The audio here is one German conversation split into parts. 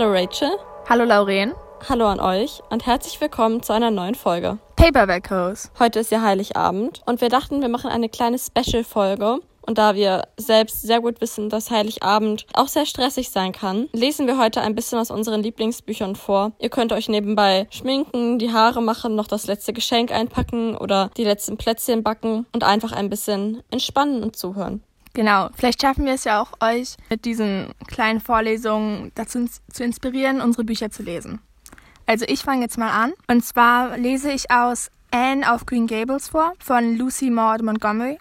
Hallo Rachel. Hallo Lauren. Hallo an euch und herzlich willkommen zu einer neuen Folge. Paperback House. Heute ist ja Heiligabend und wir dachten, wir machen eine kleine Special-Folge. Und da wir selbst sehr gut wissen, dass Heiligabend auch sehr stressig sein kann, lesen wir heute ein bisschen aus unseren Lieblingsbüchern vor. Ihr könnt euch nebenbei schminken, die Haare machen, noch das letzte Geschenk einpacken oder die letzten Plätzchen backen und einfach ein bisschen entspannen und zuhören. Genau, vielleicht schaffen wir es ja auch, euch mit diesen kleinen Vorlesungen dazu zu inspirieren, unsere Bücher zu lesen. Also ich fange jetzt mal an. Und zwar lese ich aus Anne auf Green Gables vor von Lucy Maud Montgomery.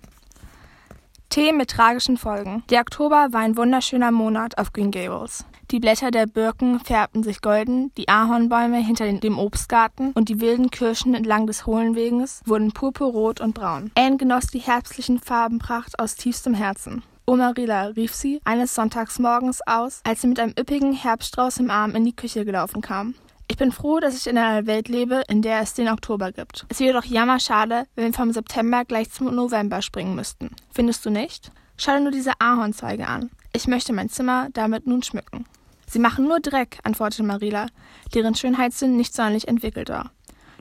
Themen mit tragischen Folgen. Der Oktober war ein wunderschöner Monat auf Green Gables. Die Blätter der Birken färbten sich golden, die Ahornbäume hinter dem Obstgarten und die wilden Kirschen entlang des hohlen Weges wurden purpurrot und braun. Anne genoss die herbstlichen Farbenpracht aus tiefstem Herzen. O Marilla, rief sie eines Sonntagsmorgens aus, als sie mit einem üppigen Herbststrauß im Arm in die Küche gelaufen kam. Ich bin froh, dass ich in einer Welt lebe, in der es den Oktober gibt. Es wäre doch jammerschade, wenn wir vom September gleich zum November springen müssten. Findest du nicht? Schau dir nur diese Ahornzweige an. Ich möchte mein Zimmer damit nun schmücken. Sie machen nur Dreck, antwortete Marilla, deren Schönheitssinn nicht sonderlich entwickelt war.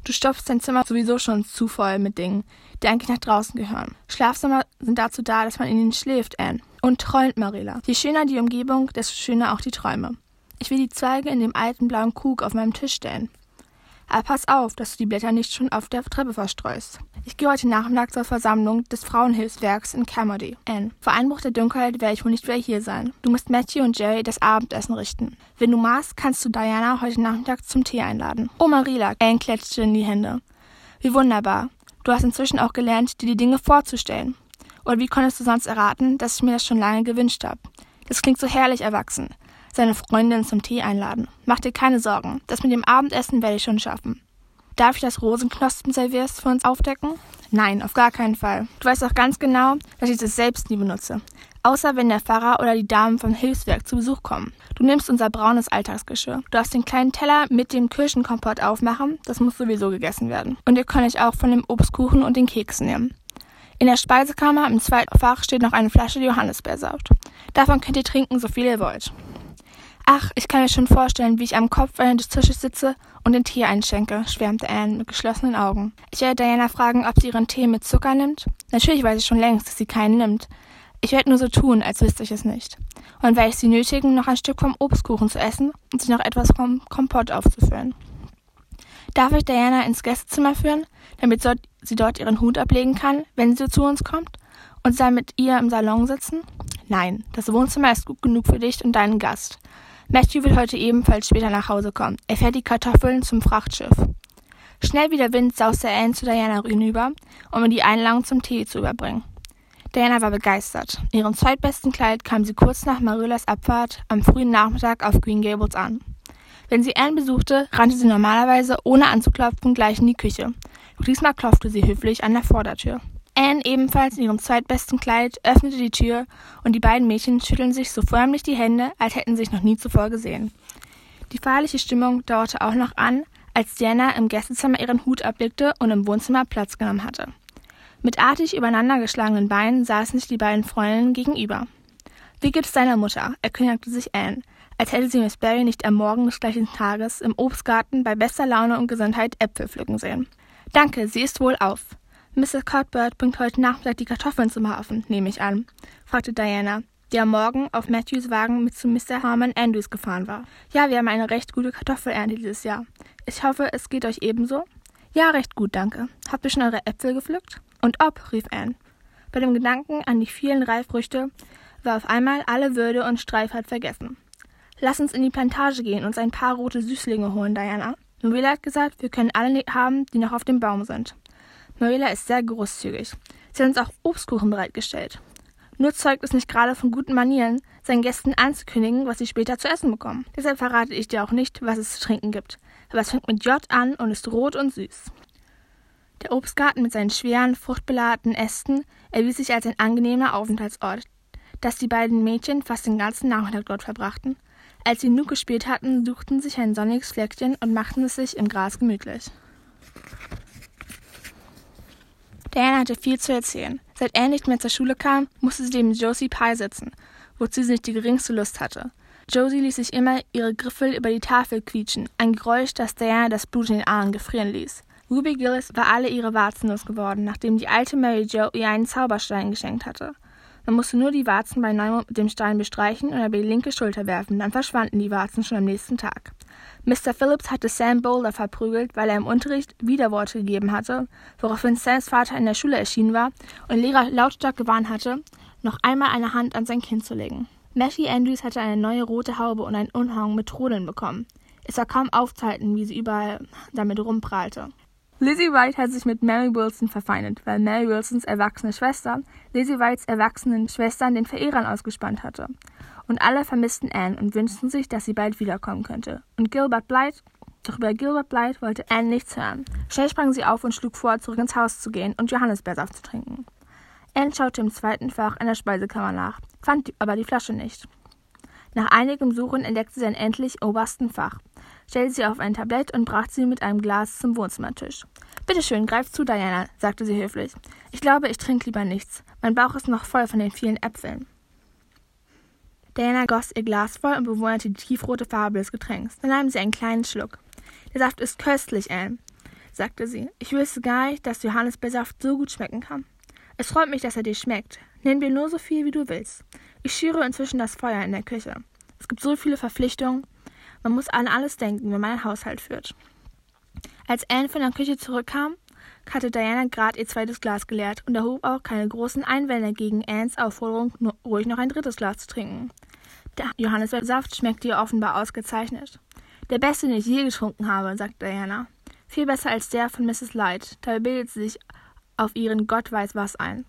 Du stopfst dein Zimmer sowieso schon zu voll mit Dingen, die eigentlich nach draußen gehören. Schlafzimmer sind dazu da, dass man in ihnen schläft, Anne. Und träumt, Marilla. Je schöner die Umgebung, desto schöner auch die Träume. Ich will die Zweige in dem alten blauen Krug auf meinem Tisch stellen. Aber pass auf, dass du die Blätter nicht schon auf der Treppe verstreust. Ich gehe heute Nachmittag zur Versammlung des Frauenhilfswerks in Carmody. Anne, vor Einbruch der Dunkelheit werde ich wohl nicht wieder hier sein. Du musst Matthew und Jerry das Abendessen richten. Wenn du magst, kannst du Diana heute Nachmittag zum Tee einladen. Oh, Marila, Anne klatschte in die Hände. Wie wunderbar. Du hast inzwischen auch gelernt, dir die Dinge vorzustellen. Oder wie konntest du sonst erraten, dass ich mir das schon lange gewünscht habe? Das klingt so herrlich erwachsen seine Freundin zum Tee einladen. Mach dir keine Sorgen, das mit dem Abendessen werde ich schon schaffen. Darf ich das Rosenknospen-Servierst für uns aufdecken? Nein, auf gar keinen Fall. Du weißt auch ganz genau, dass ich das selbst nie benutze. Außer wenn der Pfarrer oder die Damen vom Hilfswerk zu Besuch kommen. Du nimmst unser braunes Alltagsgeschirr. Du darfst den kleinen Teller mit dem Kirschenkompott aufmachen. Das muss sowieso gegessen werden. Und ihr könnt euch auch von dem Obstkuchen und den Keksen nehmen. In der Speisekammer im zweiten Fach steht noch eine Flasche Johannisbeersaft. Davon könnt ihr trinken, so viel ihr wollt. Ach, ich kann mir schon vorstellen, wie ich am Kopfende des Tisches sitze und den Tee einschenke, schwärmte Anne mit geschlossenen Augen. Ich werde Diana fragen, ob sie ihren Tee mit Zucker nimmt. Natürlich weiß ich schon längst, dass sie keinen nimmt. Ich werde nur so tun, als wüsste ich es nicht. Und werde ich sie nötigen, noch ein Stück vom Obstkuchen zu essen und sich noch etwas vom Kompott aufzufüllen. Darf ich Diana ins Gästezimmer führen, damit sie dort ihren Hut ablegen kann, wenn sie zu uns kommt? Und dann mit ihr im Salon sitzen? Nein, das Wohnzimmer ist gut genug für dich und deinen Gast. Matthew wird heute ebenfalls später nach Hause kommen. Er fährt die Kartoffeln zum Frachtschiff. Schnell wie der Wind sauste Anne zu Diana hinüber, um ihr die Einladung zum Tee zu überbringen. Diana war begeistert. In ihrem zweitbesten Kleid kam sie kurz nach Marillas Abfahrt am frühen Nachmittag auf Green Gables an. Wenn sie Anne besuchte, rannte sie normalerweise ohne anzuklopfen gleich in die Küche. Diesmal klopfte sie höflich an der Vordertür. Anne, ebenfalls in ihrem zweitbesten Kleid, öffnete die Tür und die beiden Mädchen schütteln sich so förmlich die Hände, als hätten sie sich noch nie zuvor gesehen. Die feierliche Stimmung dauerte auch noch an, als Diana im Gästezimmer ihren Hut ablegte und im Wohnzimmer Platz genommen hatte. Mit artig übereinandergeschlagenen Beinen saßen sich die beiden Freundinnen gegenüber. Wie geht es deiner Mutter? erkundigte sich Anne, als hätte sie Miss Barry nicht am Morgen des gleichen Tages im Obstgarten bei bester Laune und Gesundheit Äpfel pflücken sehen. Danke, sie ist wohl auf. Mrs. Cuthbert bringt heute Nachmittag die Kartoffeln zum Hafen, nehme ich an, fragte Diana, die am Morgen auf Matthews Wagen mit zu Mr. Harmon Andrews gefahren war. Ja, wir haben eine recht gute Kartoffelernte dieses Jahr. Ich hoffe, es geht euch ebenso? Ja, recht gut, danke. Habt ihr schon eure Äpfel gepflückt? Und ob, rief Anne. Bei dem Gedanken an die vielen Reifrüchte war auf einmal alle Würde und Streifheit vergessen. Lass uns in die Plantage gehen und uns ein paar rote Süßlinge holen, Diana. Novella hat gesagt, wir können alle haben, die noch auf dem Baum sind. Marilla ist sehr großzügig. Sie hat uns auch Obstkuchen bereitgestellt. Nur zeugt es nicht gerade von guten Manieren, seinen Gästen anzukündigen, was sie später zu essen bekommen. Deshalb verrate ich dir auch nicht, was es zu trinken gibt. Aber es fängt mit J an und ist rot und süß. Der Obstgarten mit seinen schweren, fruchtbeladenen Ästen erwies sich als ein angenehmer Aufenthaltsort, dass die beiden Mädchen fast den ganzen Nachmittag dort verbrachten. Als sie genug gespielt hatten, suchten sich ein sonniges Fleckchen und machten es sich im Gras gemütlich. Diana hatte viel zu erzählen. Seit Anne nicht mehr zur Schule kam, musste sie neben Josie Pye sitzen, wozu sie nicht die geringste Lust hatte. Josie ließ sich immer ihre Griffel über die Tafel quietschen, ein Geräusch, das Diana das Blut in den Armen gefrieren ließ. Ruby Gillis war alle ihre Warzen losgeworden, nachdem die alte Mary Jo ihr einen Zauberstein geschenkt hatte. Man musste nur die Warzen bei Neumond mit dem Stein bestreichen und über die linke Schulter werfen, dann verschwanden die Warzen schon am nächsten Tag. Mr. Phillips hatte Sam Boulder verprügelt, weil er im Unterricht Widerworte gegeben hatte, woraufhin Sams Vater in der Schule erschienen war und Lehrer lautstark gewarnt hatte, noch einmal eine Hand an sein Kind zu legen. Mattie Andrews hatte eine neue rote Haube und einen Umhang mit Trudeln bekommen. Es war kaum aufzuhalten, wie sie überall damit rumprahlte. Lizzie White hat sich mit Mary Wilson verfeindet, weil Mary Wilsons erwachsene Schwester Lizzie Whites erwachsenen Schwestern den Verehrern ausgespannt hatte. Und alle vermissten Anne und wünschten sich, dass sie bald wiederkommen könnte. Und Gilbert Blythe, doch über Gilbert Blythe wollte Anne nichts hören. Schnell sprang sie auf und schlug vor, zurück ins Haus zu gehen und Johannisbeersaft zu trinken. Anne schaute im zweiten Fach in der Speisekammer nach, fand aber die Flasche nicht. Nach einigem Suchen entdeckte sie ein endlich obersten Fach stellte sie auf ein Tablett und brachte sie mit einem Glas zum Wohnzimmertisch. Bitte schön, greif zu, Diana, sagte sie höflich. Ich glaube, ich trinke lieber nichts. Mein Bauch ist noch voll von den vielen Äpfeln. Diana goss ihr Glas voll und bewunderte die tiefrote Farbe des Getränks. Dann nahm sie einen kleinen Schluck. Der Saft ist köstlich, Anne, sagte sie. Ich wüsste gar nicht, dass Johannisbeersaft so gut schmecken kann. Es freut mich, dass er dir schmeckt. Nimm dir nur so viel, wie du willst. Ich schüre inzwischen das Feuer in der Küche. Es gibt so viele Verpflichtungen. Man muss an alles denken, wenn man einen Haushalt führt. Als Anne von der Küche zurückkam, hatte Diana gerade ihr zweites Glas geleert und erhob auch keine großen Einwände gegen Annes Aufforderung, ruhig noch ein drittes Glas zu trinken. Der Johannisbeersaft schmeckte ihr offenbar ausgezeichnet. Der beste, den ich je getrunken habe, sagte Diana. Viel besser als der von Mrs. Light. Dabei bildet sie sich auf ihren Gott weiß was ein.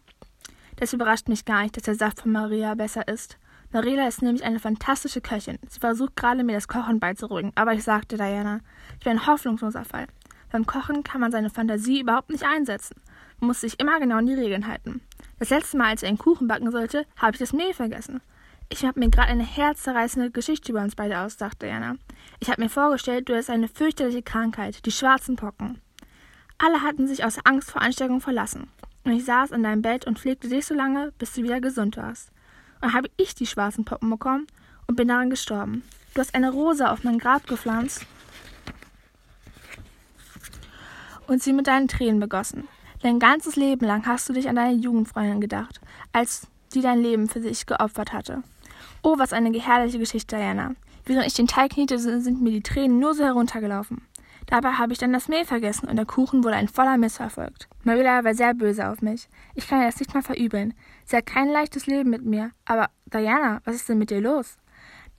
Das überrascht mich gar nicht, dass der Saft von Maria besser ist. Marilla ist nämlich eine fantastische Köchin. Sie versucht gerade, mir das Kochen beizubringen, aber ich sagte Diana, ich bin ein hoffnungsloser Fall. Beim Kochen kann man seine Fantasie überhaupt nicht einsetzen. Man muss sich immer genau an die Regeln halten. Das letzte Mal, als ich einen Kuchen backen sollte, habe ich das Mehl vergessen. Ich habe mir gerade eine herzzerreißende Geschichte über uns beide ausgedacht, Diana. Ich habe mir vorgestellt, du hast eine fürchterliche Krankheit, die schwarzen Pocken. Alle hatten sich aus Angst vor Ansteckung verlassen. Und ich saß an deinem Bett und pflegte dich so lange, bis du wieder gesund warst. Und habe ich die schwarzen Poppen bekommen und bin daran gestorben. Du hast eine Rose auf mein Grab gepflanzt und sie mit deinen Tränen begossen. Dein ganzes Leben lang hast du dich an deine Jugendfreundin gedacht, als die dein Leben für sich geopfert hatte. Oh, was eine herrliche Geschichte, Diana. Während ich den Teig kniete, sind mir die Tränen nur so heruntergelaufen. Dabei habe ich dann das Mehl vergessen und der Kuchen wurde ein voller Misserfolg. Marilla war sehr böse auf mich. Ich kann ihr das nicht mal verübeln. Sie hat kein leichtes Leben mit mir. Aber Diana, was ist denn mit dir los?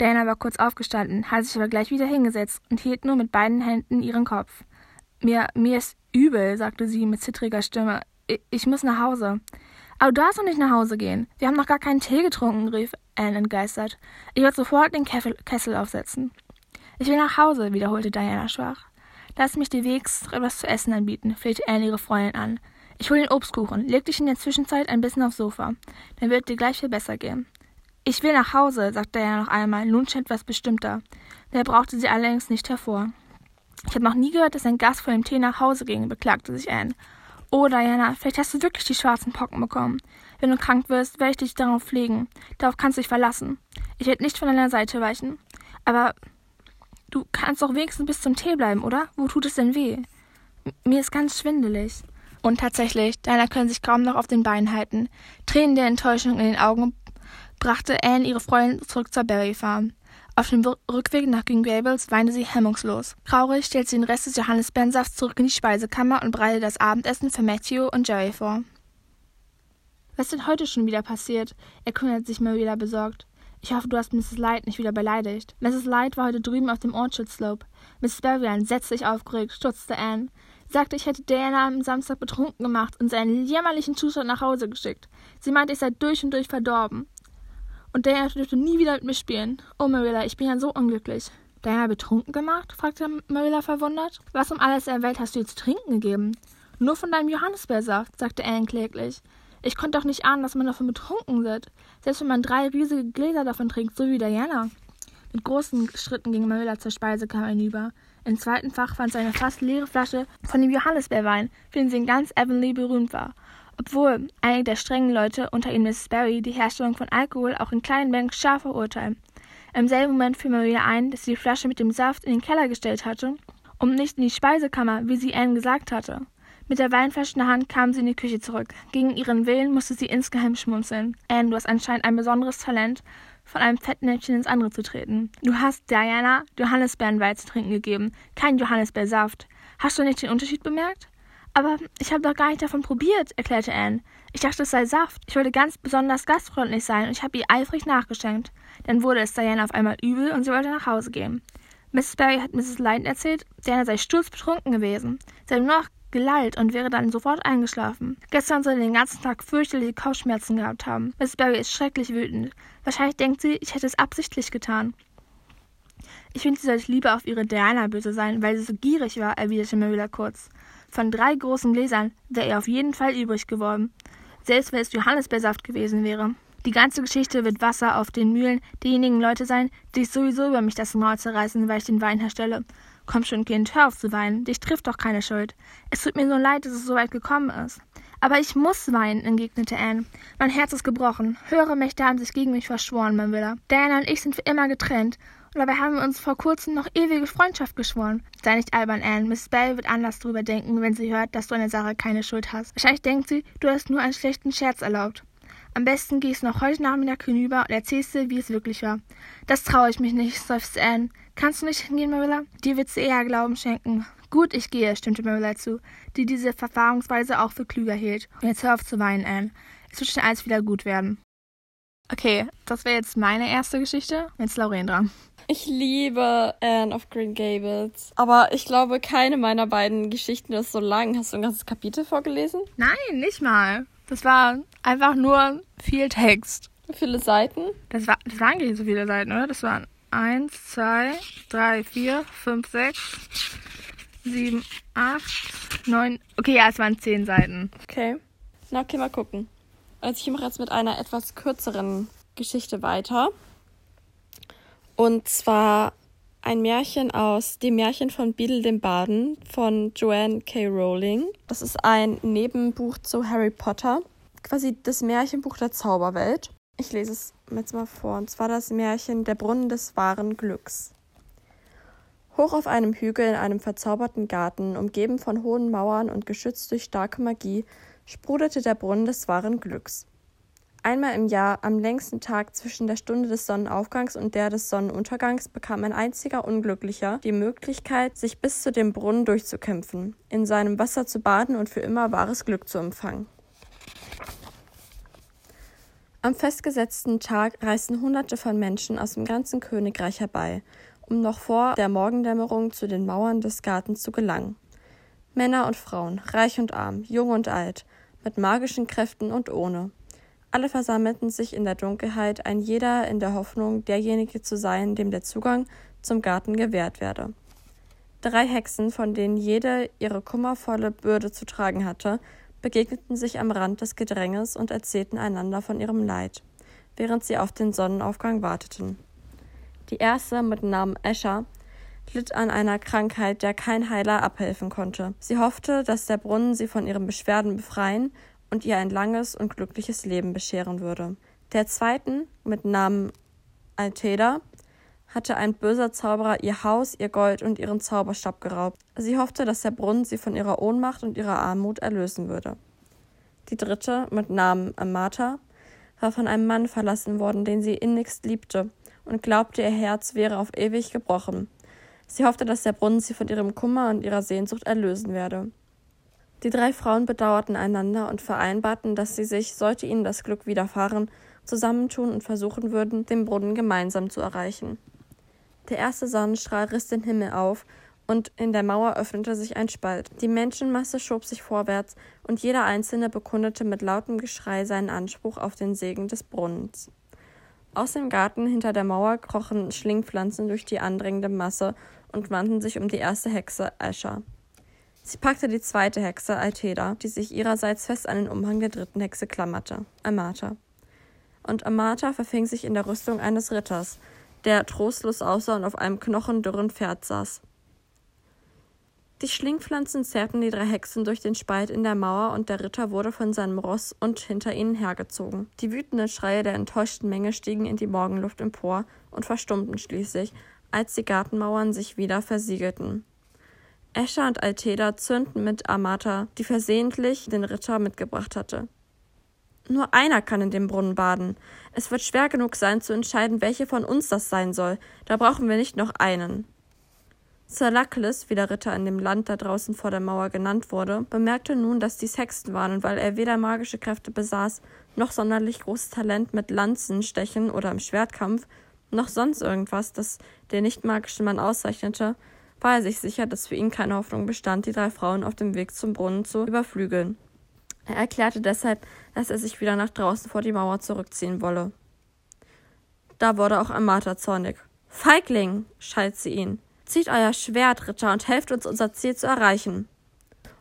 Diana war kurz aufgestanden, hat sich aber gleich wieder hingesetzt und hielt nur mit beiden Händen ihren Kopf. Mir, mir ist übel, sagte sie mit zittriger Stimme. Ich, ich muss nach Hause. Aber du darfst noch nicht nach Hause gehen. Wir haben noch gar keinen Tee getrunken, rief Anne entgeistert. Ich werde sofort den Kessel aufsetzen. Ich will nach Hause, wiederholte Diana schwach. Lass mich dir wegs etwas zu essen anbieten, flehte Anne ihre Freundin an. Ich hol den Obstkuchen. Leg dich in der Zwischenzeit ein bisschen aufs Sofa. Dann wird dir gleich viel besser gehen. Ich will nach Hause, sagte er noch einmal, nun schon etwas bestimmter. Der brauchte sie allerdings nicht hervor. Ich habe noch nie gehört, dass ein Gast vor dem Tee nach Hause ging, beklagte sich Anne. Oh, Diana, vielleicht hast du wirklich die schwarzen Pocken bekommen. Wenn du krank wirst, werde ich dich darauf pflegen. Darauf kannst du dich verlassen. Ich werde nicht von deiner Seite weichen. Aber Du kannst doch wenigstens bis zum Tee bleiben, oder? Wo tut es denn weh? M mir ist ganz schwindelig. Und tatsächlich, Diana können sich kaum noch auf den Beinen halten. Tränen der Enttäuschung in den Augen brachte Anne ihre Freundin zurück zur Berry Farm. Auf dem Rückweg nach Green Gables weinte sie hemmungslos. Traurig stellte sie den Rest des Johannisbeerensafts zurück in die Speisekammer und bereitete das Abendessen für Matthew und Jerry vor. Was ist denn heute schon wieder passiert? erkundigte sich Marilla besorgt. Ich hoffe, du hast Mrs. Light nicht wieder beleidigt. Mrs. Light war heute drüben auf dem Orchard Slope. Mrs. Berrien setzte sich aufgeregt, stutzte Anne. Sagte, ich hätte Diana am Samstag betrunken gemacht und seinen jämmerlichen Zustand nach Hause geschickt. Sie meinte, ich sei durch und durch verdorben. Und Diana dürfte nie wieder mit mir spielen. Oh, Marilla, ich bin ja so unglücklich. Diana betrunken gemacht? fragte Marilla verwundert. Was um alles in der Welt hast du ihr zu trinken gegeben? Nur von deinem Johannisbeersaft, sagte Anne kläglich. Ich konnte doch nicht ahnen, dass man davon betrunken wird. Selbst wenn man drei riesige Gläser davon trinkt, so wie Diana. Mit großen Schritten ging Marilla zur Speisekammer hinüber. Im zweiten Fach fand sie eine fast leere Flasche von dem Johannisbeerwein, für den sie in ganz Avonlea berühmt war. Obwohl einige der strengen Leute, unter ihnen Miss Barry, die Herstellung von Alkohol auch in kleinen Mengen scharf verurteilen. Im selben Moment fiel wieder ein, dass sie die Flasche mit dem Saft in den Keller gestellt hatte und nicht in die Speisekammer, wie sie Anne gesagt hatte. Mit der Weinflasche in der Hand kam sie in die Küche zurück. Gegen ihren Willen musste sie insgeheim schmunzeln. Anne, du hast anscheinend ein besonderes Talent, von einem Fettnäpfchen ins andere zu treten. Du hast Diana Johannisbeerenwein zu trinken gegeben, kein Johannisbeersaft. Hast du nicht den Unterschied bemerkt? Aber ich habe doch gar nicht davon probiert, erklärte Anne. Ich dachte, es sei Saft. Ich wollte ganz besonders gastfreundlich sein und ich habe ihr eifrig nachgeschenkt. Dann wurde es Diana auf einmal übel und sie wollte nach Hause gehen. Mrs. Barry hat Mrs. Lyden erzählt, Diana sei sturzbetrunken gewesen. Sie habe nur noch gelallt und wäre dann sofort eingeschlafen. Gestern soll sie den ganzen Tag fürchterliche Kopfschmerzen gehabt haben. Mrs. Barry ist schrecklich wütend. Wahrscheinlich denkt sie, ich hätte es absichtlich getan. Ich finde, sie sollte lieber auf ihre Diana böse sein, weil sie so gierig war, erwiderte Marilla kurz. Von drei großen Gläsern wäre ihr auf jeden Fall übrig geworden, selbst wenn es Johannisbeersaft gewesen wäre. Die ganze Geschichte wird Wasser auf den Mühlen derjenigen Leute sein, die sich sowieso über mich das Maul zerreißen, weil ich den Wein herstelle. Komm schon, Kind, hör auf zu weinen. Dich trifft doch keine Schuld. Es tut mir so leid, dass es so weit gekommen ist. Aber ich muss weinen, entgegnete Anne. Mein Herz ist gebrochen. Höhere Mächte haben sich gegen mich verschworen, mein Willer. Diana und ich sind für immer getrennt. Und dabei haben wir uns vor kurzem noch ewige Freundschaft geschworen. Sei nicht albern, Anne. Miss Bell wird anders drüber denken, wenn sie hört, dass du an der Sache keine Schuld hast. Wahrscheinlich denkt sie, du hast nur einen schlechten Scherz erlaubt. Am besten gehst du noch heute Nachmittag hinüber und erzählst dir, wie es wirklich war. Das traue ich mich nicht, seufzte Anne. Kannst du nicht hingehen, Marilla? Dir wird sie eher Glauben schenken. Gut, ich gehe, stimmte Marilla zu, die diese Verfahrensweise auch für klüger hielt. Und jetzt hör auf zu weinen, Anne. Es wird schon alles wieder gut werden. Okay, das wäre jetzt meine erste Geschichte. Jetzt Lauren dran. Ich liebe Anne of Green Gables. Aber ich glaube, keine meiner beiden Geschichten ist so lang. Hast du ein ganzes Kapitel vorgelesen? Nein, nicht mal. Das war einfach nur viel Text. Wie viele Seiten? Das, war, das waren nicht so viele Seiten, oder? Das waren 1, 2, 3, 4, 5, 6, 7, 8, 9. Okay, ja, es waren 10 Seiten. Okay. Na, okay, mal gucken. Also ich mache jetzt mit einer etwas kürzeren Geschichte weiter. Und zwar ein Märchen aus dem Märchen von Beadle dem Baden von Joanne K. Rowling. Das ist ein Nebenbuch zu Harry Potter. Quasi das Märchenbuch der Zauberwelt. Ich lese es jetzt mal vor. Und zwar das Märchen Der Brunnen des wahren Glücks. Hoch auf einem Hügel in einem verzauberten Garten, umgeben von hohen Mauern und geschützt durch starke Magie, sprudelte der Brunnen des wahren Glücks. Einmal im Jahr, am längsten Tag zwischen der Stunde des Sonnenaufgangs und der des Sonnenuntergangs, bekam ein einziger Unglücklicher die Möglichkeit, sich bis zu dem Brunnen durchzukämpfen, in seinem Wasser zu baden und für immer wahres Glück zu empfangen. Am festgesetzten Tag reisten Hunderte von Menschen aus dem ganzen Königreich herbei, um noch vor der Morgendämmerung zu den Mauern des Gartens zu gelangen. Männer und Frauen, reich und arm, jung und alt, mit magischen Kräften und ohne. Alle versammelten sich in der Dunkelheit, ein jeder in der Hoffnung, derjenige zu sein, dem der Zugang zum Garten gewährt werde. Drei Hexen, von denen jede ihre kummervolle Bürde zu tragen hatte, begegneten sich am Rand des Gedränges und erzählten einander von ihrem Leid, während sie auf den Sonnenaufgang warteten. Die erste mit Namen Escher litt an einer Krankheit, der kein Heiler abhelfen konnte. Sie hoffte, dass der Brunnen sie von ihren Beschwerden befreien und ihr ein langes und glückliches Leben bescheren würde. Der zweiten, mit Namen Alteda, hatte ein böser Zauberer ihr Haus, ihr Gold und ihren Zauberstab geraubt. Sie hoffte, dass der Brunnen sie von ihrer Ohnmacht und ihrer Armut erlösen würde. Die dritte, mit Namen Amata, war von einem Mann verlassen worden, den sie innigst liebte, und glaubte, ihr Herz wäre auf ewig gebrochen. Sie hoffte, dass der Brunnen sie von ihrem Kummer und ihrer Sehnsucht erlösen werde. Die drei Frauen bedauerten einander und vereinbarten, dass sie sich, sollte ihnen das Glück widerfahren, zusammentun und versuchen würden, den Brunnen gemeinsam zu erreichen. Der erste Sonnenstrahl riss den Himmel auf, und in der Mauer öffnete sich ein Spalt. Die Menschenmasse schob sich vorwärts, und jeder Einzelne bekundete mit lautem Geschrei seinen Anspruch auf den Segen des Brunnens. Aus dem Garten hinter der Mauer krochen Schlingpflanzen durch die andrängende Masse und wandten sich um die erste Hexe Escher. Sie packte die zweite Hexe, Alteda, die sich ihrerseits fest an den Umhang der dritten Hexe klammerte, Amata. Und Amata verfing sich in der Rüstung eines Ritters, der trostlos aussah und auf einem knochendürren Pferd saß. Die Schlingpflanzen zerrten die drei Hexen durch den Spalt in der Mauer und der Ritter wurde von seinem Ross und hinter ihnen hergezogen. Die wütenden Schreie der enttäuschten Menge stiegen in die Morgenluft empor und verstummten schließlich, als die Gartenmauern sich wieder versiegelten. Escher und Alteda zürnten mit Amata, die versehentlich den Ritter mitgebracht hatte. Nur einer kann in dem Brunnen baden. Es wird schwer genug sein, zu entscheiden, welche von uns das sein soll. Da brauchen wir nicht noch einen. Sir Luckless, wie der Ritter in dem Land da draußen vor der Mauer genannt wurde, bemerkte nun, dass dies Hexen waren, und weil er weder magische Kräfte besaß, noch sonderlich großes Talent mit Lanzenstechen oder im Schwertkampf, noch sonst irgendwas, das den nicht magischen Mann auszeichnete, war er sich sicher, dass für ihn keine Hoffnung bestand, die drei Frauen auf dem Weg zum Brunnen zu überflügeln. Er erklärte deshalb, dass er sich wieder nach draußen vor die Mauer zurückziehen wolle. Da wurde auch Amata zornig. Feigling! schalt sie ihn. Zieht euer Schwert, Ritter, und helft uns, unser Ziel zu erreichen.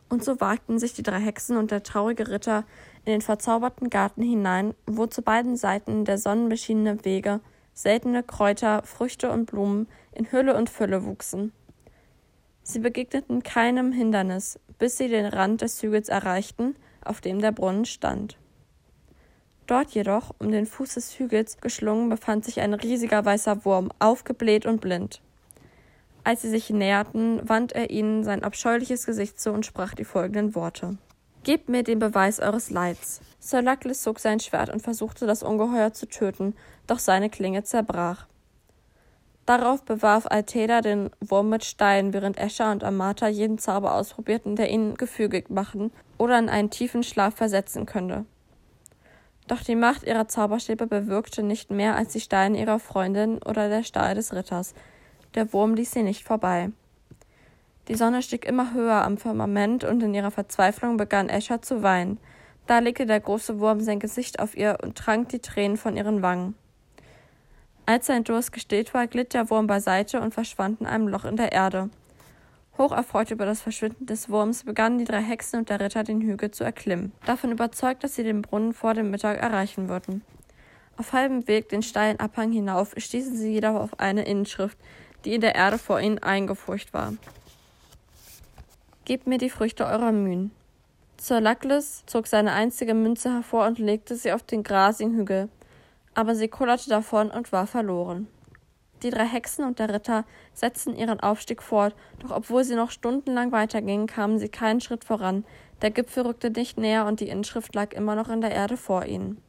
Und so wagten sich die drei Hexen und der traurige Ritter in den verzauberten Garten hinein, wo zu beiden Seiten der sonnenbeschienene Wege seltene Kräuter, Früchte und Blumen in Hülle und Fülle wuchsen. Sie begegneten keinem Hindernis, bis sie den Rand des Hügels erreichten, auf dem der Brunnen stand. Dort jedoch, um den Fuß des Hügels geschlungen, befand sich ein riesiger weißer Wurm, aufgebläht und blind. Als sie sich näherten, wandte er ihnen sein abscheuliches Gesicht zu und sprach die folgenden Worte. Gebt mir den Beweis eures Leids. Sir Luckless zog sein Schwert und versuchte, das Ungeheuer zu töten, doch seine Klinge zerbrach. Darauf bewarf Alteda den Wurm mit Steinen, während Escher und Amata jeden Zauber ausprobierten, der ihn gefügig machen oder in einen tiefen Schlaf versetzen könnte. Doch die Macht ihrer Zauberstäbe bewirkte nicht mehr als die Steine ihrer Freundin oder der Stahl des Ritters, der Wurm ließ sie nicht vorbei. Die Sonne stieg immer höher am Firmament und in ihrer Verzweiflung begann Escher zu weinen. Da legte der große Wurm sein Gesicht auf ihr und trank die Tränen von ihren Wangen. Als sein Durst gestillt war, glitt der Wurm beiseite und verschwand in einem Loch in der Erde. Hocherfreut über das Verschwinden des Wurms begannen die drei Hexen und der Ritter den Hügel zu erklimmen, davon überzeugt, dass sie den Brunnen vor dem Mittag erreichen würden. Auf halbem Weg den steilen Abhang hinauf stießen sie jedoch auf eine Inschrift, die in der Erde vor ihnen eingefurcht war. Gebt mir die Früchte eurer Mühen. Sir Luckless zog seine einzige Münze hervor und legte sie auf den grasigen Hügel, aber sie kullerte davon und war verloren. Die drei Hexen und der Ritter setzten ihren Aufstieg fort, doch obwohl sie noch stundenlang weitergingen, kamen sie keinen Schritt voran, der Gipfel rückte nicht näher und die Inschrift lag immer noch in der Erde vor ihnen.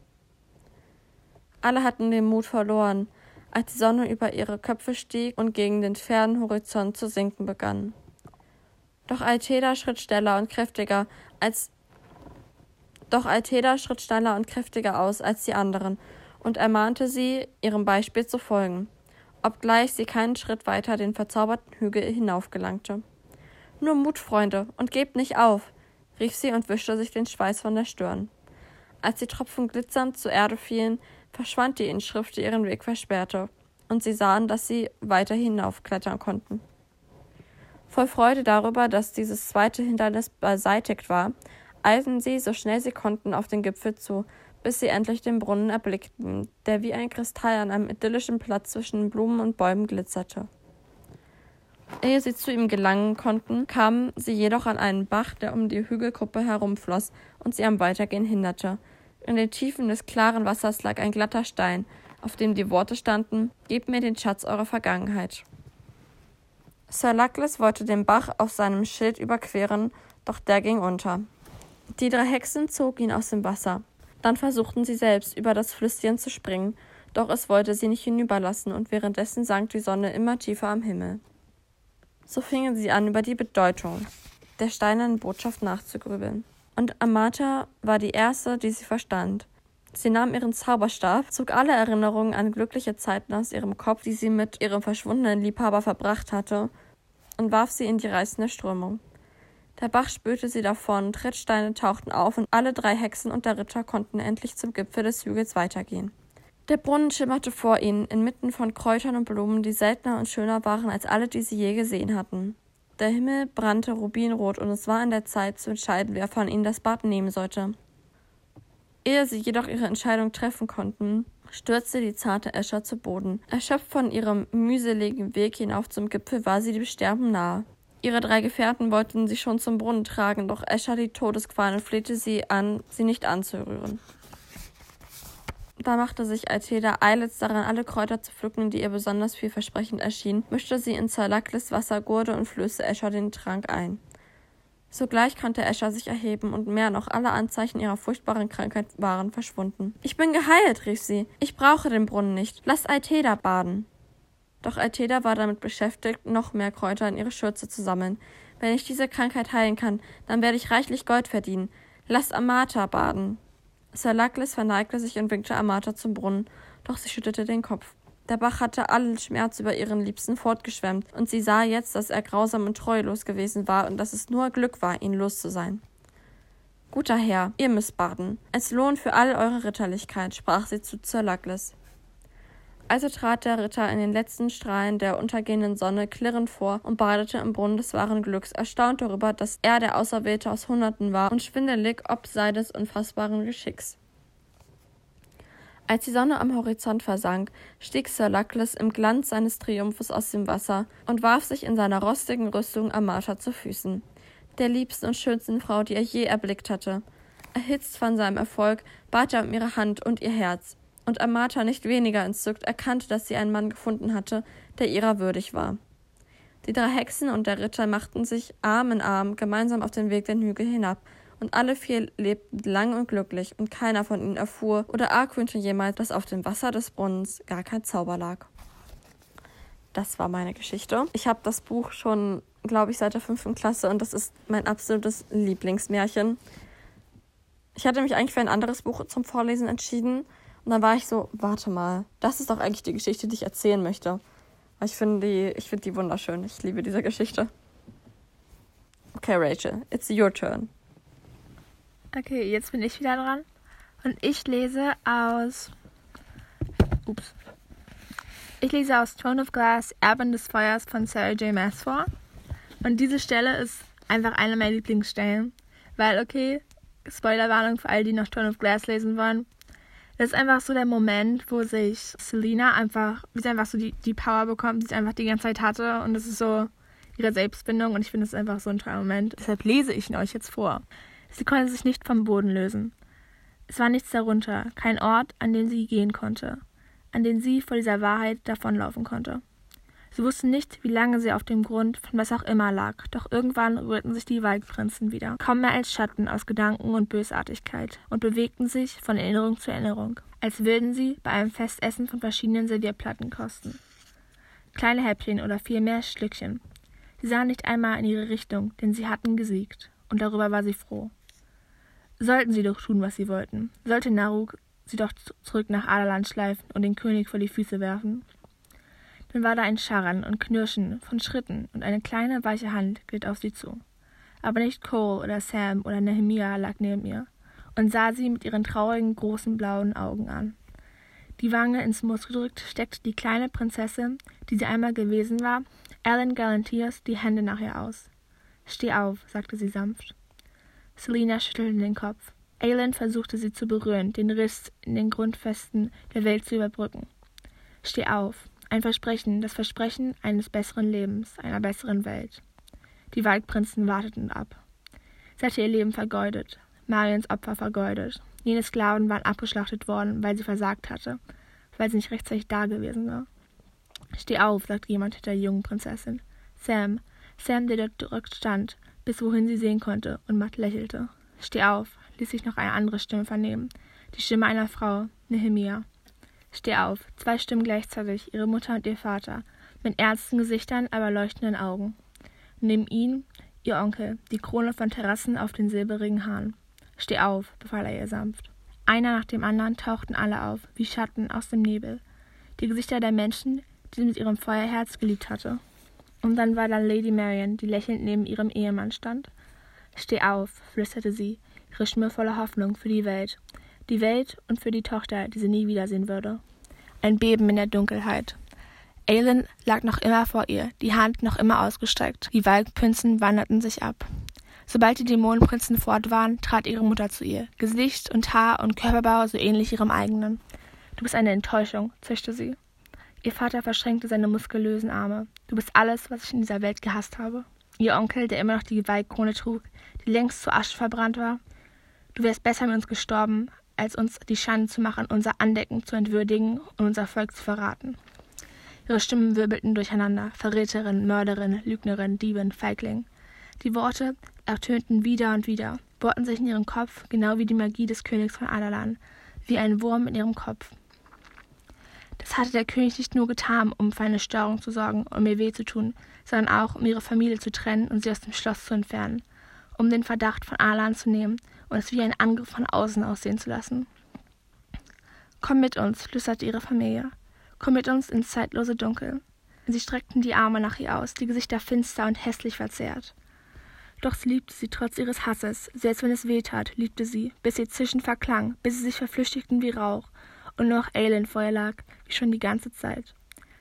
Alle hatten den Mut verloren, als die Sonne über ihre Köpfe stieg und gegen den fernen Horizont zu sinken begann. Doch Alteda schritt schneller und kräftiger als doch Alteda schritt schneller und kräftiger aus als die anderen und ermahnte sie, ihrem Beispiel zu folgen, obgleich sie keinen Schritt weiter den verzauberten Hügel hinaufgelangte. Nur Mut, Freunde, und gebt nicht auf, rief sie und wischte sich den Schweiß von der Stirn. Als die Tropfen glitzernd zur Erde fielen, verschwand die Inschrift, die ihren Weg versperrte, und sie sahen, dass sie weiter hinaufklettern konnten. Voll Freude darüber, dass dieses zweite Hindernis beseitigt war, eilten sie, so schnell sie konnten, auf den Gipfel zu, bis sie endlich den Brunnen erblickten, der wie ein Kristall an einem idyllischen Platz zwischen Blumen und Bäumen glitzerte. Ehe sie zu ihm gelangen konnten, kamen sie jedoch an einen Bach, der um die Hügelkuppe herumfloss und sie am Weitergehen hinderte, in den Tiefen des klaren Wassers lag ein glatter Stein, auf dem die Worte standen Gebt mir den Schatz eurer Vergangenheit. Sir Luckless wollte den Bach auf seinem Schild überqueren, doch der ging unter. Die drei Hexen zogen ihn aus dem Wasser. Dann versuchten sie selbst, über das Flüsschen zu springen, doch es wollte sie nicht hinüberlassen, und währenddessen sank die Sonne immer tiefer am Himmel. So fingen sie an, über die Bedeutung der steinernen Botschaft nachzugrübeln und Amata war die erste, die sie verstand. Sie nahm ihren Zauberstab, zog alle Erinnerungen an glückliche Zeiten aus ihrem Kopf, die sie mit ihrem verschwundenen Liebhaber verbracht hatte, und warf sie in die reißende Strömung. Der Bach spülte sie davon, Trittsteine tauchten auf und alle drei Hexen und der Ritter konnten endlich zum Gipfel des Hügels weitergehen. Der Brunnen schimmerte vor ihnen, inmitten von Kräutern und Blumen, die seltener und schöner waren als alle, die sie je gesehen hatten. Der Himmel brannte rubinrot und es war an der Zeit zu entscheiden, wer von ihnen das Bad nehmen sollte. Ehe sie jedoch ihre Entscheidung treffen konnten, stürzte die zarte Escher zu Boden. Erschöpft von ihrem mühseligen Weg hinauf zum Gipfel war sie dem Sterben nahe. Ihre drei Gefährten wollten sie schon zum Brunnen tragen, doch Escher die Todesqualen und flehte sie an, sie nicht anzurühren. Da machte sich Altheda eilends daran, alle Kräuter zu pflücken, die ihr besonders vielversprechend erschienen, mischte sie in Zerlackles Wassergurde und flößte Escher den Trank ein. Sogleich konnte Escher sich erheben und mehr noch alle Anzeichen ihrer furchtbaren Krankheit waren verschwunden. Ich bin geheilt, rief sie. Ich brauche den Brunnen nicht. Lasst Altheda baden. Doch Altheda war damit beschäftigt, noch mehr Kräuter in ihre Schürze zu sammeln. Wenn ich diese Krankheit heilen kann, dann werde ich reichlich Gold verdienen. Lasst Amata baden. Sir Luckless verneigte sich und winkte Amata zum Brunnen, doch sie schüttelte den Kopf. Der Bach hatte allen Schmerz über ihren Liebsten fortgeschwemmt, und sie sah jetzt, dass er grausam und treulos gewesen war und dass es nur Glück war, ihn los zu sein. Guter Herr, ihr müsst baden. Als Lohn für all eure Ritterlichkeit, sprach sie zu Sir Luckless. Also trat der Ritter in den letzten Strahlen der untergehenden Sonne klirrend vor und badete im Brunnen des wahren Glücks, erstaunt darüber, dass er der Auserwählte aus Hunderten war und schwindelig ob seines unfassbaren Geschicks. Als die Sonne am Horizont versank, stieg Sir Luckless im Glanz seines Triumphes aus dem Wasser und warf sich in seiner rostigen Rüstung Amata zu Füßen, der liebsten und schönsten Frau, die er je erblickt hatte. Erhitzt von seinem Erfolg bat er um ihre Hand und ihr Herz, und Amata nicht weniger entzückt erkannte, dass sie einen Mann gefunden hatte, der ihrer würdig war. Die drei Hexen und der Ritter machten sich Arm in Arm gemeinsam auf den Weg den Hügel hinab, und alle vier lebten lang und glücklich, und keiner von ihnen erfuhr oder argwöhnte jemals, dass auf dem Wasser des Brunnens gar kein Zauber lag. Das war meine Geschichte. Ich habe das Buch schon, glaube ich, seit der fünften Klasse und das ist mein absolutes Lieblingsmärchen. Ich hatte mich eigentlich für ein anderes Buch zum Vorlesen entschieden, und dann war ich so, warte mal, das ist doch eigentlich die Geschichte, die ich erzählen möchte. Weil ich finde die, ich finde die wunderschön. Ich liebe diese Geschichte. Okay, Rachel, it's your turn. Okay, jetzt bin ich wieder dran. Und ich lese aus. Ups. Ich lese aus Throne of Glass, Erben des Feuers von Sarah J. Maas vor. Und diese Stelle ist einfach eine meiner Lieblingsstellen. Weil, okay, Spoilerwarnung für alle, die noch Throne of Glass lesen wollen. Das ist einfach so der Moment, wo sich Selina einfach, wie sie einfach so die, die Power bekommt, die sie einfach die ganze Zeit hatte. Und das ist so ihre Selbstbindung. Und ich finde es einfach so ein toller Moment. Deshalb lese ich ihn euch jetzt vor. Sie konnte sich nicht vom Boden lösen. Es war nichts darunter, kein Ort, an den sie gehen konnte, an den sie vor dieser Wahrheit davonlaufen konnte. Sie wussten nicht, wie lange sie auf dem Grund von was auch immer lag, doch irgendwann rührten sich die Waldprinzen wieder, kaum mehr als Schatten aus Gedanken und Bösartigkeit, und bewegten sich von Erinnerung zu Erinnerung, als würden sie bei einem Festessen von verschiedenen Servierplatten kosten. Kleine Häppchen oder vielmehr Schlückchen. Sie sahen nicht einmal in ihre Richtung, denn sie hatten gesiegt, und darüber war sie froh. Sollten sie doch tun, was sie wollten, sollte Naruk sie doch zurück nach Aderland schleifen und den König vor die Füße werfen, dann war da ein Scharren und Knirschen von Schritten und eine kleine, weiche Hand glitt auf sie zu. Aber nicht Cole oder Sam oder Nehemia lag neben ihr und sah sie mit ihren traurigen, großen, blauen Augen an. Die Wange ins Moos gedrückt, steckte die kleine Prinzessin, die sie einmal gewesen war, Alan Galantiers, die Hände nach ihr aus. Steh auf, sagte sie sanft. Selina schüttelte den Kopf. Alan versuchte sie zu berühren, den Riss in den Grundfesten der Welt zu überbrücken. Steh auf, ein Versprechen, das Versprechen eines besseren Lebens, einer besseren Welt. Die Waldprinzen warteten ab. Sie hatte ihr Leben vergeudet, Mariens Opfer vergeudet. Jene Sklaven waren abgeschlachtet worden, weil sie versagt hatte, weil sie nicht rechtzeitig da gewesen war. Steh auf, sagte jemand hinter der jungen Prinzessin. Sam, Sam, der dort stand, bis wohin sie sehen konnte, und matt lächelte. Steh auf, ließ sich noch eine andere Stimme vernehmen. Die Stimme einer Frau, Nehemia. Steh auf, zwei Stimmen gleichzeitig, ihre Mutter und ihr Vater, mit ernsten Gesichtern, aber leuchtenden Augen. Neben ihnen ihr Onkel, die Krone von Terrassen auf den silberigen Haaren. Steh auf, befahl er ihr sanft. Einer nach dem anderen tauchten alle auf, wie Schatten aus dem Nebel. Die Gesichter der Menschen, die sie mit ihrem Feuerherz geliebt hatte. Und dann war da Lady Marian, die lächelnd neben ihrem Ehemann stand. Steh auf, flüsterte sie, ihre Stimme voller Hoffnung für die Welt, die Welt und für die Tochter, die sie nie wiedersehen würde. Ein Beben in der Dunkelheit. Aelin lag noch immer vor ihr, die Hand noch immer ausgestreckt. Die Waldprinzen wanderten sich ab. Sobald die Dämonenprinzen fort waren, trat ihre Mutter zu ihr. Gesicht und Haar und Körperbau so ähnlich ihrem eigenen. Du bist eine Enttäuschung, zischte sie. Ihr Vater verschränkte seine muskulösen Arme. Du bist alles, was ich in dieser Welt gehasst habe. Ihr Onkel, der immer noch die Geweihkrone trug, die längst zu Asche verbrannt war. Du wärst besser mit uns gestorben, als uns die Schande zu machen, unser Andecken zu entwürdigen und unser Volk zu verraten. Ihre Stimmen wirbelten durcheinander. Verräterin, Mörderin, Lügnerin, Diebin, Feigling. Die Worte ertönten wieder und wieder, bohrten sich in ihren Kopf, genau wie die Magie des Königs von Adalan, wie ein Wurm in ihrem Kopf. Das hatte der König nicht nur getan, um für eine Störung zu sorgen und mir weh zu tun, sondern auch, um ihre Familie zu trennen und sie aus dem Schloss zu entfernen, um den Verdacht von Alan zu nehmen und es wie ein Angriff von außen aussehen zu lassen. Komm mit uns, flüsterte ihre Familie. Komm mit uns ins zeitlose Dunkel. Sie streckten die Arme nach ihr aus, die Gesichter finster und hässlich verzerrt. Doch sie liebte sie trotz ihres Hasses, selbst wenn es weh tat, liebte sie, bis ihr Zischen verklang, bis sie sich verflüchtigten wie Rauch und nur noch Aelin vor ihr lag, wie schon die ganze Zeit.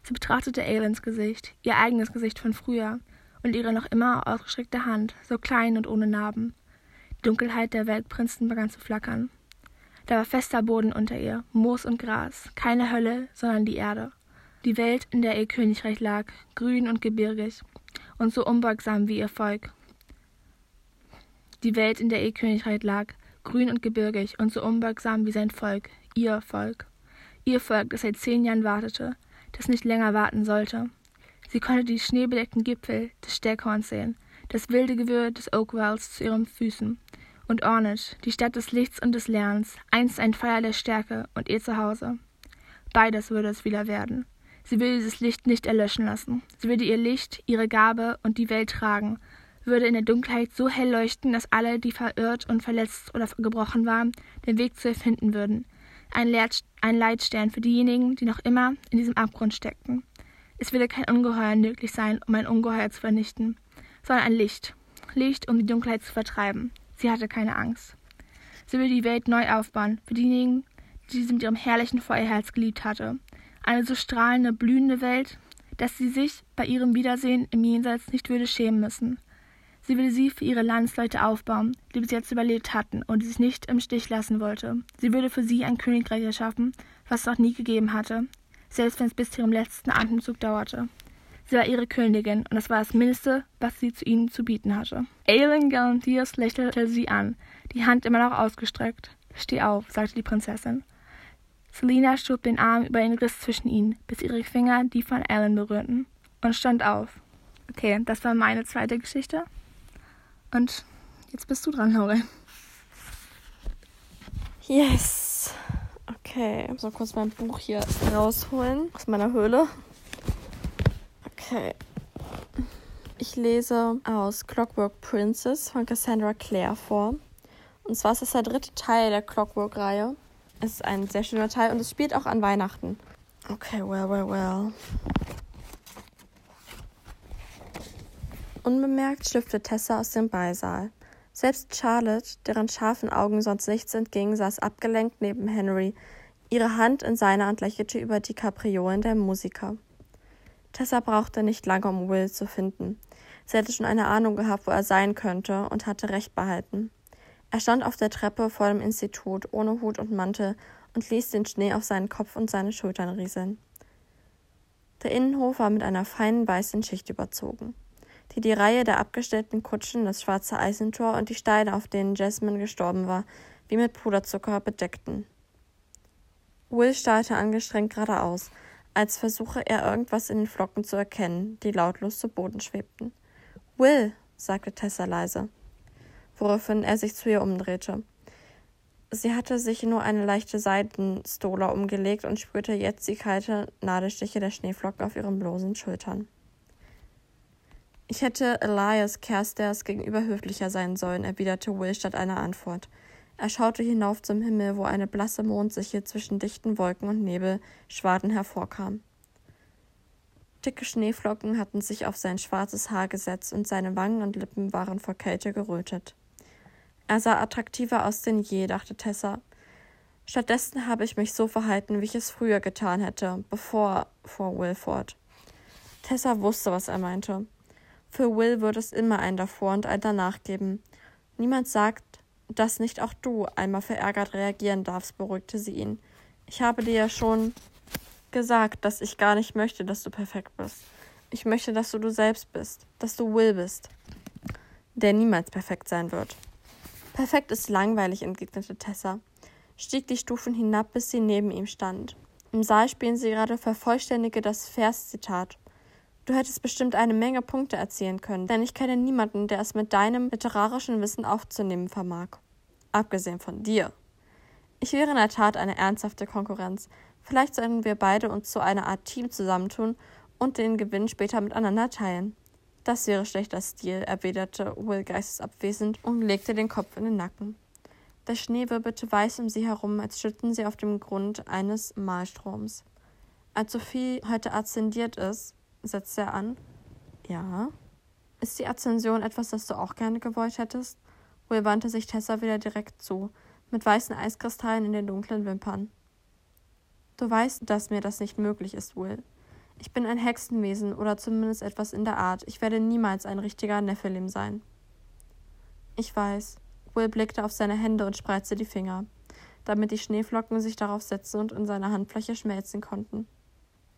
Sie betrachtete Aelins Gesicht, ihr eigenes Gesicht von früher, und ihre noch immer ausgestreckte Hand, so klein und ohne Narben. Dunkelheit der Weltprinzen begann zu flackern. Da war fester Boden unter ihr, Moos und Gras, keine Hölle, sondern die Erde. Die Welt, in der ihr Königreich lag, grün und gebirgig und so unbeugsam wie ihr Volk, die Welt, in der ihr Königreich lag, grün und gebirgig und so unbeugsam wie sein Volk, ihr Volk. Ihr Volk, das seit zehn Jahren wartete, das nicht länger warten sollte. Sie konnte die schneebedeckten Gipfel des Steckhorns sehen, das wilde Gewirr des Oakwells zu ihren Füßen. Und Ornish, die Stadt des Lichts und des Lärms, einst ein Feuer der Stärke und ihr Zuhause. Beides würde es wieder werden. Sie will dieses Licht nicht erlöschen lassen. Sie würde ihr Licht, ihre Gabe und die Welt tragen würde in der Dunkelheit so hell leuchten, dass alle, die verirrt und verletzt oder gebrochen waren, den Weg zu ihr finden würden. Ein, ein Leitstern für diejenigen, die noch immer in diesem Abgrund steckten. Es würde kein Ungeheuer nötig sein, um ein Ungeheuer zu vernichten, sondern ein Licht. Licht, um die Dunkelheit zu vertreiben. Sie hatte keine Angst. Sie würde die Welt neu aufbauen, für diejenigen, die sie mit ihrem herrlichen Feuerherz geliebt hatte. Eine so strahlende, blühende Welt, dass sie sich bei ihrem Wiedersehen im Jenseits nicht würde schämen müssen. Sie will sie für ihre Landsleute aufbauen, die bis jetzt überlebt hatten und die sich nicht im Stich lassen wollte. Sie würde für sie ein Königreich erschaffen, was es noch nie gegeben hatte, selbst wenn es bis zu ihrem letzten Atemzug dauerte. Sie war ihre Königin und das war das Mindeste, was sie zu ihnen zu bieten hatte. Aelin Galantiers lächelte sie an, die Hand immer noch ausgestreckt. Steh auf, sagte die Prinzessin. Selina schob den Arm über den Riss zwischen ihnen, bis ihre Finger die von Alan berührten, und stand auf. Okay, das war meine zweite Geschichte. Und jetzt bist du dran, Laura. Yes. Okay, ich muss mal kurz mein Buch hier rausholen aus meiner Höhle. Okay. Ich lese aus Clockwork Princess von Cassandra Clare vor. Und zwar ist das der dritte Teil der Clockwork-Reihe. Es ist ein sehr schöner Teil und es spielt auch an Weihnachten. Okay, well, well, well. Unbemerkt schlüpfte Tessa aus dem Beisaal. Selbst Charlotte, deren scharfen Augen sonst nichts entgingen, saß abgelenkt neben Henry, ihre Hand in seiner und lächelte über die Kapriolen der Musiker. Tessa brauchte nicht lange, um Will zu finden. Sie hatte schon eine Ahnung gehabt, wo er sein könnte, und hatte recht behalten. Er stand auf der Treppe vor dem Institut, ohne Hut und Mantel, und ließ den Schnee auf seinen Kopf und seine Schultern rieseln. Der Innenhof war mit einer feinen weißen Schicht überzogen die die Reihe der abgestellten Kutschen, das schwarze Eisentor und die Steine, auf denen Jasmine gestorben war, wie mit Puderzucker bedeckten. Will starrte angestrengt geradeaus, als versuche er irgendwas in den Flocken zu erkennen, die lautlos zu Boden schwebten. Will, sagte Tessa leise, woraufhin er sich zu ihr umdrehte. Sie hatte sich nur eine leichte Seidenstola umgelegt und spürte jetzt die kalte Nadelstiche der Schneeflocken auf ihren bloßen Schultern. Ich hätte Elias Carstairs gegenüber höflicher sein sollen, erwiderte Will statt einer Antwort. Er schaute hinauf zum Himmel, wo eine blasse Mondsichel zwischen dichten Wolken und Nebelschwaden hervorkam. Dicke Schneeflocken hatten sich auf sein schwarzes Haar gesetzt und seine Wangen und Lippen waren vor Kälte gerötet. Er sah attraktiver aus denn je, dachte Tessa. Stattdessen habe ich mich so verhalten, wie ich es früher getan hätte, bevor, fuhr Will fort. Tessa wusste, was er meinte. Für Will wird es immer ein davor und ein danach geben. Niemand sagt, dass nicht auch du einmal verärgert reagieren darfst, beruhigte sie ihn. Ich habe dir ja schon gesagt, dass ich gar nicht möchte, dass du perfekt bist. Ich möchte, dass du du selbst bist, dass du Will bist. der niemals perfekt sein wird. Perfekt ist langweilig, entgegnete Tessa, stieg die Stufen hinab, bis sie neben ihm stand. Im Saal spielen sie gerade vervollständige das Verszitat. Du hättest bestimmt eine Menge Punkte erzielen können, denn ich kenne niemanden, der es mit deinem literarischen Wissen aufzunehmen vermag. Abgesehen von dir. Ich wäre in der Tat eine ernsthafte Konkurrenz. Vielleicht sollten wir beide uns zu einer Art Team zusammentun und den Gewinn später miteinander teilen. Das wäre schlechter Stil, erwiderte Will geistesabwesend und legte den Kopf in den Nacken. Der Schnee wirbelte weiß um sie herum, als stünden sie auf dem Grund eines Malstroms. Als Sophie heute aszendiert ist, setzte er an. Ja. Ist die Aszension etwas, das du auch gerne gewollt hättest? Will wandte sich Tessa wieder direkt zu, mit weißen Eiskristallen in den dunklen Wimpern. Du weißt, dass mir das nicht möglich ist, Will. Ich bin ein Hexenwesen oder zumindest etwas in der Art. Ich werde niemals ein richtiger Nephilim sein. Ich weiß. Will blickte auf seine Hände und spreizte die Finger, damit die Schneeflocken sich darauf setzen und in seiner Handfläche schmelzen konnten.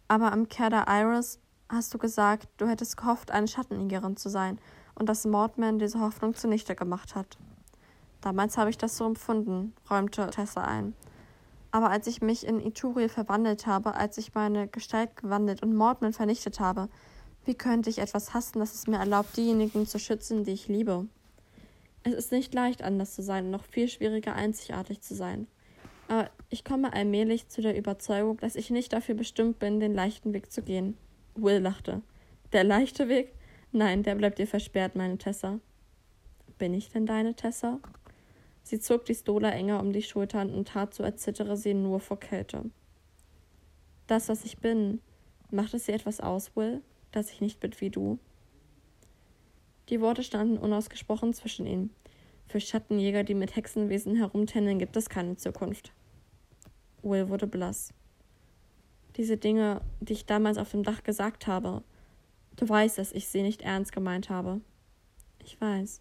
Aber am Kerda Iris hast du gesagt, du hättest gehofft, eine Schattenjägerin zu sein und dass Mordman diese Hoffnung zunichte gemacht hat. Damals habe ich das so empfunden, räumte Tessa ein. Aber als ich mich in Ituriel verwandelt habe, als ich meine Gestalt gewandelt und Mordman vernichtet habe, wie könnte ich etwas hassen, das es mir erlaubt, diejenigen zu schützen, die ich liebe? Es ist nicht leicht, anders zu sein und noch viel schwieriger, einzigartig zu sein. Aber ich komme allmählich zu der Überzeugung, dass ich nicht dafür bestimmt bin, den leichten Weg zu gehen. Will lachte. Der leichte Weg? Nein, der bleibt dir versperrt, meine Tessa. Bin ich denn deine Tessa? Sie zog die Stola enger um die Schultern und tat so, als zittere sie nur vor Kälte. Das, was ich bin, macht es dir etwas aus, Will, dass ich nicht bin wie du? Die Worte standen unausgesprochen zwischen ihnen. Für Schattenjäger, die mit Hexenwesen herumtändeln, gibt es keine Zukunft. Will wurde blass. Diese Dinge, die ich damals auf dem Dach gesagt habe, du weißt, dass ich sie nicht ernst gemeint habe. Ich weiß.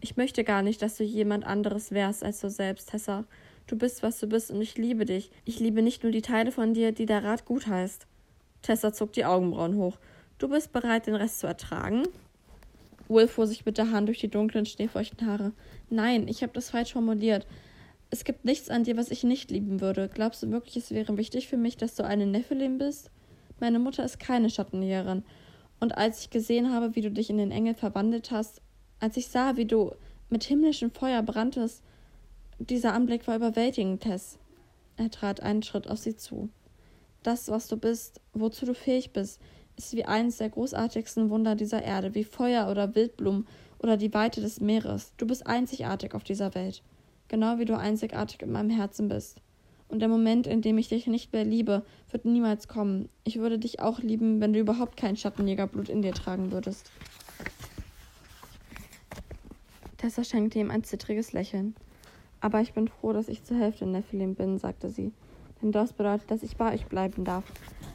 Ich möchte gar nicht, dass du jemand anderes wärst als du selbst, Tessa. Du bist, was du bist, und ich liebe dich. Ich liebe nicht nur die Teile von dir, die der Rat gut heißt. Tessa zog die Augenbrauen hoch. Du bist bereit, den Rest zu ertragen? Will fuhr sich mit der Hand durch die dunklen, schneefeuchten Haare. Nein, ich habe das falsch formuliert. Es gibt nichts an dir, was ich nicht lieben würde. Glaubst du wirklich, es wäre wichtig für mich, dass du eine Nephilim bist? Meine Mutter ist keine Schattenjägerin. Und als ich gesehen habe, wie du dich in den Engel verwandelt hast, als ich sah, wie du mit himmlischem Feuer branntest, dieser Anblick war überwältigend, Tess. Er trat einen Schritt auf sie zu. Das, was du bist, wozu du fähig bist, ist wie eines der großartigsten Wunder dieser Erde, wie Feuer oder Wildblumen oder die Weite des Meeres. Du bist einzigartig auf dieser Welt, genau wie du einzigartig in meinem Herzen bist. Und der Moment, in dem ich dich nicht mehr liebe, wird niemals kommen. Ich würde dich auch lieben, wenn du überhaupt kein Schattenjägerblut in dir tragen würdest. Tessa schenkte ihm ein zittriges Lächeln. Aber ich bin froh, dass ich zur Hälfte in Nephilim bin, sagte sie. Denn das bedeutet, dass ich bei euch bleiben darf.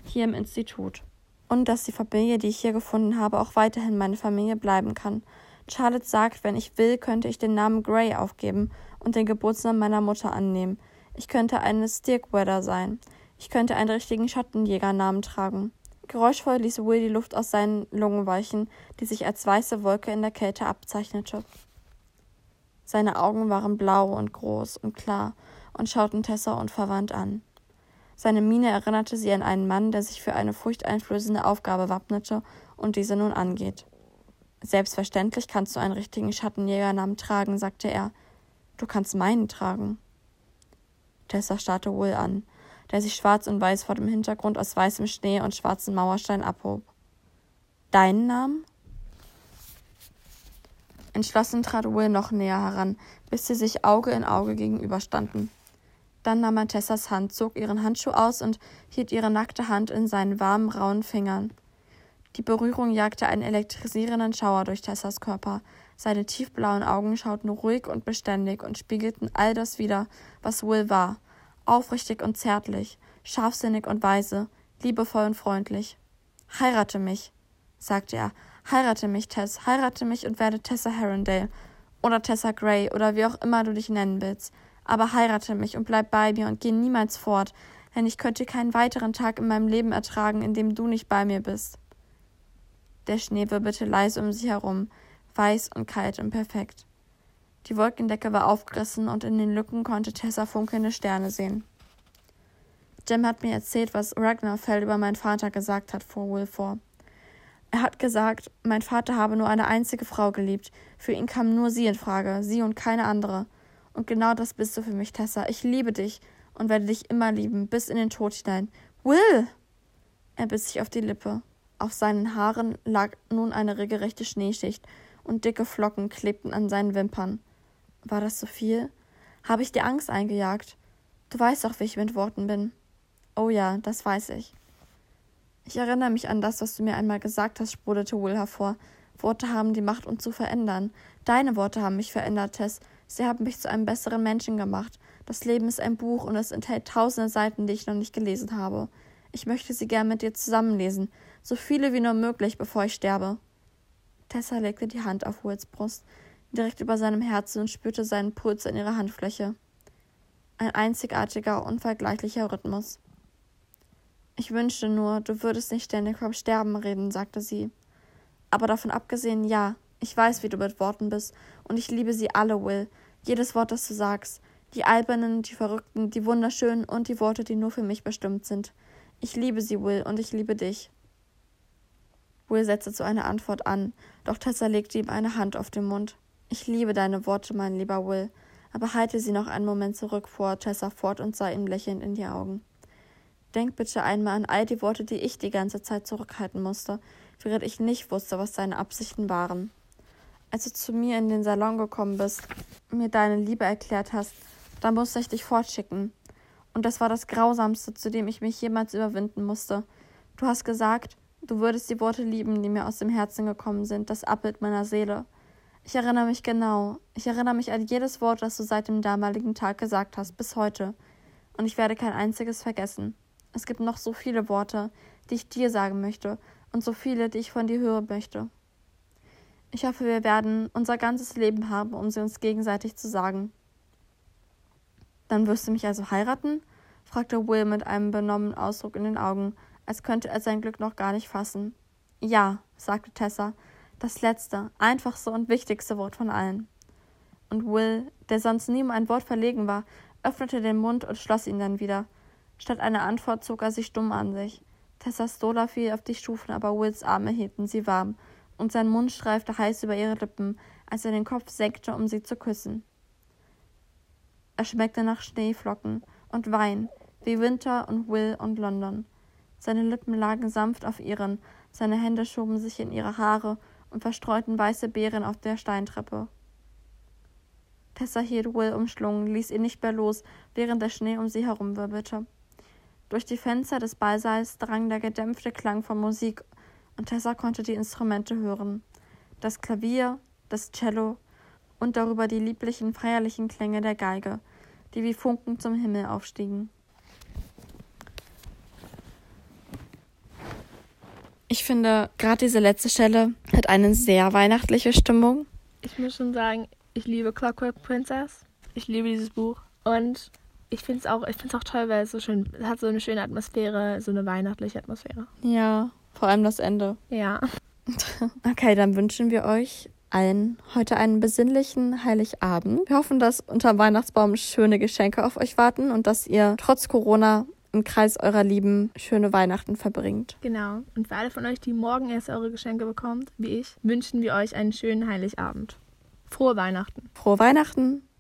Hier im Institut. Und dass die Familie, die ich hier gefunden habe, auch weiterhin meine Familie bleiben kann. Charlotte sagt, wenn ich will, könnte ich den Namen Gray aufgeben und den Geburtsnamen meiner Mutter annehmen. Ich könnte eine Stirkweather sein. Ich könnte einen richtigen Schattenjägernamen tragen. Geräuschvoll ließ Will die Luft aus seinen Lungen weichen, die sich als weiße Wolke in der Kälte abzeichnete. Seine Augen waren blau und groß und klar und schauten Tessa unverwandt an. Seine Miene erinnerte sie an einen Mann, der sich für eine furchteinflößende Aufgabe wappnete und diese nun angeht. Selbstverständlich kannst du einen richtigen Schattenjägernamen tragen, sagte er. Du kannst meinen tragen. Tessa starrte Will an, der sich schwarz und weiß vor dem Hintergrund aus weißem Schnee und schwarzen Mauerstein abhob. Deinen Namen? Entschlossen trat Will noch näher heran, bis sie sich Auge in Auge gegenüberstanden. Dann nahm er Tessas Hand, zog ihren Handschuh aus und hielt ihre nackte Hand in seinen warmen, rauen Fingern. Die Berührung jagte einen elektrisierenden Schauer durch Tessas Körper. Seine tiefblauen Augen schauten ruhig und beständig und spiegelten all das wider, was Will war. Aufrichtig und zärtlich, scharfsinnig und weise, liebevoll und freundlich. Heirate mich, sagte er, Heirate mich, Tess, heirate mich und werde Tessa Herondale oder Tessa Gray oder wie auch immer du dich nennen willst. Aber heirate mich und bleib bei mir und geh niemals fort, denn ich könnte keinen weiteren Tag in meinem Leben ertragen, in dem du nicht bei mir bist. Der Schnee wirbelte leise um sie herum, weiß und kalt und perfekt. Die Wolkendecke war aufgerissen und in den Lücken konnte Tessa funkelnde Sterne sehen. Jem hat mir erzählt, was Ragnarfeld über meinen Vater gesagt hat, fuhr Will vor. Er hat gesagt, mein Vater habe nur eine einzige Frau geliebt. Für ihn kam nur sie in Frage, sie und keine andere. Und genau das bist du für mich, Tessa. Ich liebe dich und werde dich immer lieben, bis in den Tod hinein. Will! Er biss sich auf die Lippe. Auf seinen Haaren lag nun eine regelrechte Schneeschicht, und dicke Flocken klebten an seinen Wimpern. War das so viel? Habe ich dir Angst eingejagt? Du weißt doch, wie ich mit Worten bin. Oh ja, das weiß ich. Ich erinnere mich an das, was du mir einmal gesagt hast, sprudelte Will hervor. Worte haben die Macht, uns zu verändern. Deine Worte haben mich verändert, Tess. Sie haben mich zu einem besseren Menschen gemacht. Das Leben ist ein Buch und es enthält tausende Seiten, die ich noch nicht gelesen habe. Ich möchte sie gern mit dir zusammenlesen, so viele wie nur möglich, bevor ich sterbe. Tessa legte die Hand auf Wills Brust, direkt über seinem Herzen und spürte seinen Puls in ihrer Handfläche. Ein einzigartiger, unvergleichlicher Rhythmus. Ich wünschte nur, du würdest nicht ständig vom Sterben reden, sagte sie. Aber davon abgesehen, ja, ich weiß, wie du mit Worten bist, und ich liebe sie alle, Will. Jedes Wort, das du sagst. Die albernen, die verrückten, die wunderschönen und die Worte, die nur für mich bestimmt sind. Ich liebe sie, Will, und ich liebe dich. Will setzte zu einer Antwort an, doch Tessa legte ihm eine Hand auf den Mund. Ich liebe deine Worte, mein lieber Will, aber halte sie noch einen Moment zurück, fuhr Tessa fort und sah ihm lächelnd in die Augen. Denk bitte einmal an all die Worte, die ich die ganze Zeit zurückhalten musste, während ich nicht wusste, was deine Absichten waren. Als du zu mir in den Salon gekommen bist mir deine Liebe erklärt hast, dann musste ich dich fortschicken. Und das war das Grausamste, zu dem ich mich jemals überwinden musste. Du hast gesagt, du würdest die Worte lieben, die mir aus dem Herzen gekommen sind, das Abbild meiner Seele. Ich erinnere mich genau. Ich erinnere mich an jedes Wort, das du seit dem damaligen Tag gesagt hast, bis heute. Und ich werde kein einziges vergessen. Es gibt noch so viele Worte, die ich dir sagen möchte und so viele, die ich von dir hören möchte. Ich hoffe, wir werden unser ganzes Leben haben, um sie uns gegenseitig zu sagen. Dann wirst du mich also heiraten? fragte Will mit einem benommenen Ausdruck in den Augen, als könnte er sein Glück noch gar nicht fassen. Ja, sagte Tessa, das letzte, einfachste und wichtigste Wort von allen. Und Will, der sonst nie um ein Wort verlegen war, öffnete den Mund und schloss ihn dann wieder, Statt einer Antwort zog er sich stumm an sich. Tessa Stola fiel auf die Stufen, aber Wills Arme hielten sie warm, und sein Mund streifte heiß über ihre Lippen, als er den Kopf senkte, um sie zu küssen. Er schmeckte nach Schneeflocken und Wein, wie Winter und Will und London. Seine Lippen lagen sanft auf ihren, seine Hände schoben sich in ihre Haare und verstreuten weiße Beeren auf der Steintreppe. Tessa hielt Will umschlungen, ließ ihn nicht mehr los, während der Schnee um sie herum wirbelte. Durch die Fenster des Ballsaals drang der gedämpfte Klang von Musik, und Tessa konnte die Instrumente hören. Das Klavier, das Cello und darüber die lieblichen, feierlichen Klänge der Geige, die wie Funken zum Himmel aufstiegen. Ich finde, gerade diese letzte Stelle hat eine sehr weihnachtliche Stimmung. Ich muss schon sagen, ich liebe Clockwork Princess. Ich liebe dieses Buch. Und ich finde es auch, auch toll, weil es so schön es hat so eine schöne Atmosphäre, so eine weihnachtliche Atmosphäre. Ja, vor allem das Ende. Ja. Okay, dann wünschen wir euch allen heute einen besinnlichen Heiligabend. Wir hoffen, dass unter dem Weihnachtsbaum schöne Geschenke auf euch warten und dass ihr trotz Corona im Kreis eurer Lieben schöne Weihnachten verbringt. Genau. Und für alle von euch, die morgen erst eure Geschenke bekommt, wie ich, wünschen wir euch einen schönen Heiligabend. Frohe Weihnachten. Frohe Weihnachten.